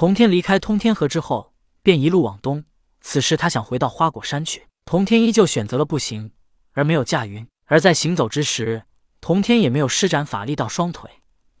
童天离开通天河之后，便一路往东。此时他想回到花果山去，童天依旧选择了步行，而没有驾云。而在行走之时，童天也没有施展法力到双腿，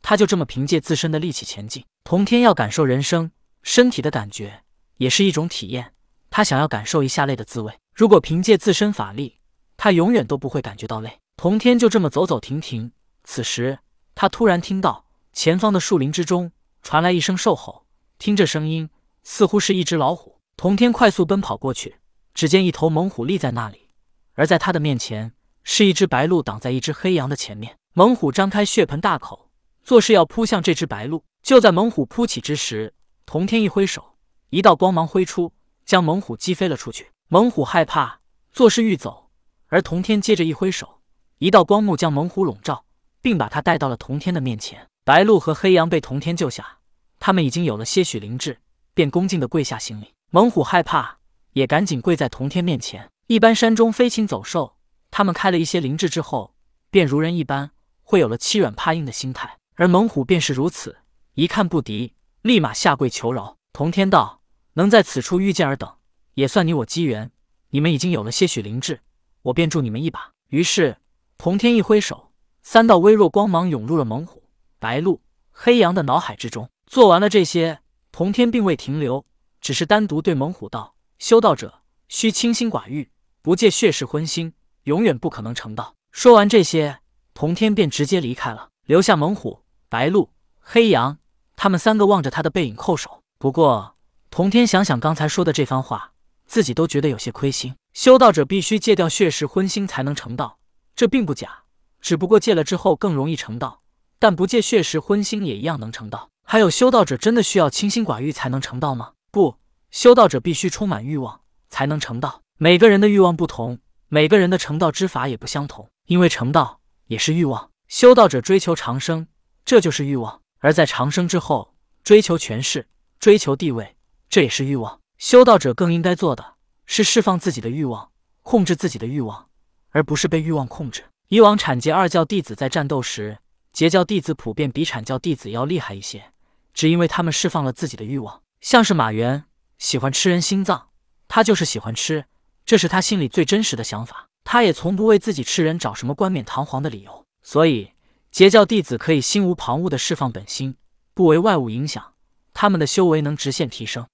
他就这么凭借自身的力气前进。童天要感受人生，身体的感觉也是一种体验。他想要感受一下累的滋味。如果凭借自身法力，他永远都不会感觉到累。童天就这么走走停停。此时，他突然听到前方的树林之中传来一声兽吼，听这声音，似乎是一只老虎。童天快速奔跑过去，只见一头猛虎立在那里，而在他的面前是一只白鹿挡在一只黑羊的前面。猛虎张开血盆大口，作势要扑向这只白鹿。就在猛虎扑起之时，童天一挥手，一道光芒挥出，将猛虎击飞了出去。猛虎害怕，作势欲走。而童天接着一挥手，一道光幕将猛虎笼罩，并把他带到了童天的面前。白鹿和黑羊被童天救下，他们已经有了些许灵智，便恭敬地跪下行礼。猛虎害怕，也赶紧跪在童天面前。一般山中飞禽走兽，他们开了一些灵智之后，便如人一般，会有了欺软怕硬的心态。而猛虎便是如此，一看不敌，立马下跪求饶。童天道：“能在此处遇见尔等，也算你我机缘。你们已经有了些许灵智。”我便助你们一把。于是，童天一挥手，三道微弱光芒涌入了猛虎、白鹿、黑羊的脑海之中。做完了这些，童天并未停留，只是单独对猛虎道：“修道者需清心寡欲，不借血食荤腥，永远不可能成道。”说完这些，童天便直接离开了，留下猛虎、白鹿、黑羊他们三个望着他的背影叩首。不过，童天想想刚才说的这番话，自己都觉得有些亏心。修道者必须戒掉血食荤腥才能成道，这并不假，只不过戒了之后更容易成道。但不戒血食荤腥也一样能成道。还有，修道者真的需要清心寡欲才能成道吗？不，修道者必须充满欲望才能成道。每个人的欲望不同，每个人的成道之法也不相同。因为成道也是欲望。修道者追求长生，这就是欲望；而在长生之后，追求权势、追求地位，这也是欲望。修道者更应该做的。是释放自己的欲望，控制自己的欲望，而不是被欲望控制。以往阐劫二教弟子在战斗时，截教弟子普遍比阐教弟子要厉害一些，只因为他们释放了自己的欲望。像是马原喜欢吃人心脏，他就是喜欢吃，这是他心里最真实的想法。他也从不为自己吃人找什么冠冕堂皇的理由。所以，截教弟子可以心无旁骛地释放本心，不为外物影响，他们的修为能直线提升。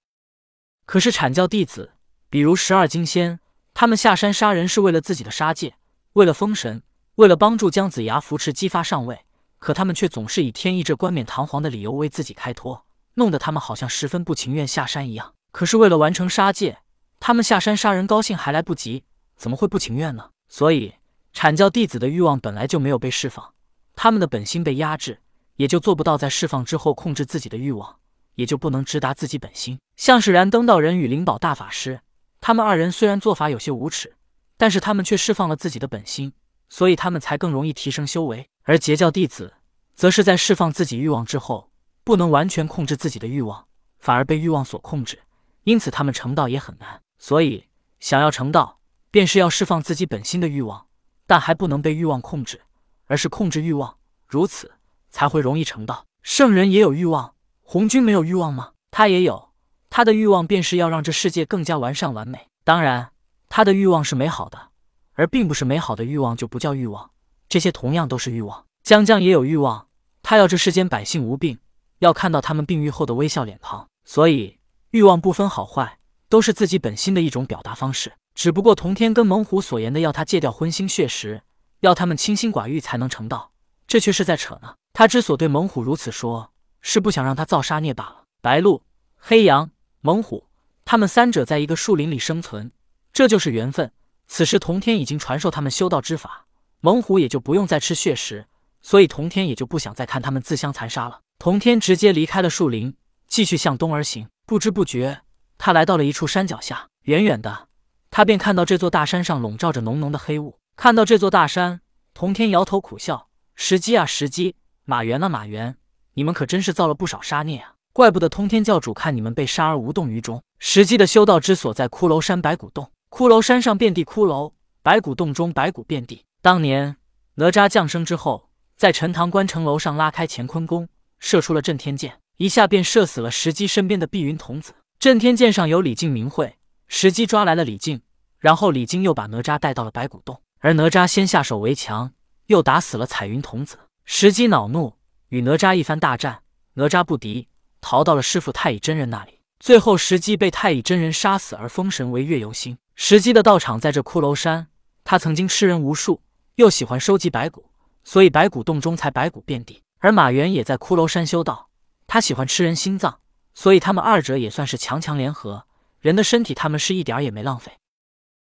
可是阐教弟子。比如十二金仙，他们下山杀人是为了自己的杀戒，为了封神，为了帮助姜子牙扶持姬发上位。可他们却总是以天意这冠冕堂皇的理由为自己开脱，弄得他们好像十分不情愿下山一样。可是为了完成杀戒，他们下山杀人高兴还来不及，怎么会不情愿呢？所以阐教弟子的欲望本来就没有被释放，他们的本心被压制，也就做不到在释放之后控制自己的欲望，也就不能直达自己本心。像是燃灯道人与灵宝大法师。他们二人虽然做法有些无耻，但是他们却释放了自己的本心，所以他们才更容易提升修为。而截教弟子则是在释放自己欲望之后，不能完全控制自己的欲望，反而被欲望所控制，因此他们成道也很难。所以，想要成道，便是要释放自己本心的欲望，但还不能被欲望控制，而是控制欲望，如此才会容易成道。圣人也有欲望，红军没有欲望吗？他也有。他的欲望便是要让这世界更加完善完美。当然，他的欲望是美好的，而并不是美好的欲望就不叫欲望。这些同样都是欲望。江江也有欲望，他要这世间百姓无病，要看到他们病愈后的微笑脸庞。所以，欲望不分好坏，都是自己本心的一种表达方式。只不过童天跟猛虎所言的要他戒掉荤腥血食，要他们清心寡欲才能成道，这却是在扯呢。他之所对猛虎如此说，是不想让他造杀孽罢了。白鹿、黑羊。猛虎，他们三者在一个树林里生存，这就是缘分。此时童天已经传授他们修道之法，猛虎也就不用再吃血食，所以童天也就不想再看他们自相残杀了。童天直接离开了树林，继续向东而行。不知不觉，他来到了一处山脚下。远远的，他便看到这座大山上笼罩着浓浓的黑雾。看到这座大山，童天摇头苦笑：“石矶啊，石矶，马原啊，马原，你们可真是造了不少杀孽啊！”怪不得通天教主看你们被杀而无动于衷。实际的修道之所在骷髅山白骨洞，骷髅山上遍地骷髅，白骨洞中白骨遍地。当年哪吒降生之后，在陈塘关城楼上拉开乾坤弓，射出了震天箭。一下便射死了石矶身边的碧云童子。震天剑上有李靖明慧，石矶抓来了李靖，然后李靖又把哪吒带到了白骨洞，而哪吒先下手为强，又打死了彩云童子。石矶恼怒，与哪吒一番大战，哪吒不敌，逃到了师傅太乙真人那里。最后石矶被太乙真人杀死，而封神为月游星。石矶的道场在这骷髅山，他曾经吃人无数，又喜欢收集白骨，所以白骨洞中才白骨遍地。而马元也在骷髅山修道，他喜欢吃人心脏。所以他们二者也算是强强联合，人的身体他们是一点儿也没浪费。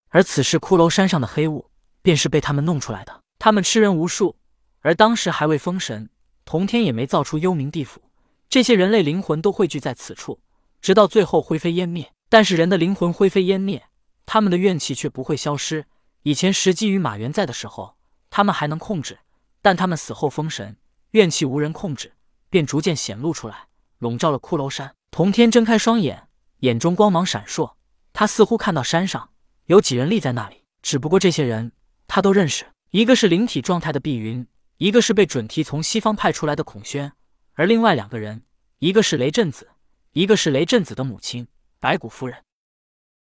而此时骷髅山上的黑雾，便是被他们弄出来的。他们吃人无数，而当时还未封神，同天也没造出幽冥地府，这些人类灵魂都汇聚在此处，直到最后灰飞烟灭。但是人的灵魂灰飞烟灭，他们的怨气却不会消失。以前石矶与马元在的时候，他们还能控制，但他们死后封神，怨气无人控制，便逐渐显露出来。笼罩了骷髅山。童天睁开双眼，眼中光芒闪烁。他似乎看到山上有几人立在那里，只不过这些人他都认识。一个是灵体状态的碧云，一个是被准提从西方派出来的孔宣，而另外两个人，一个是雷震子，一个是雷震子的母亲白骨夫人。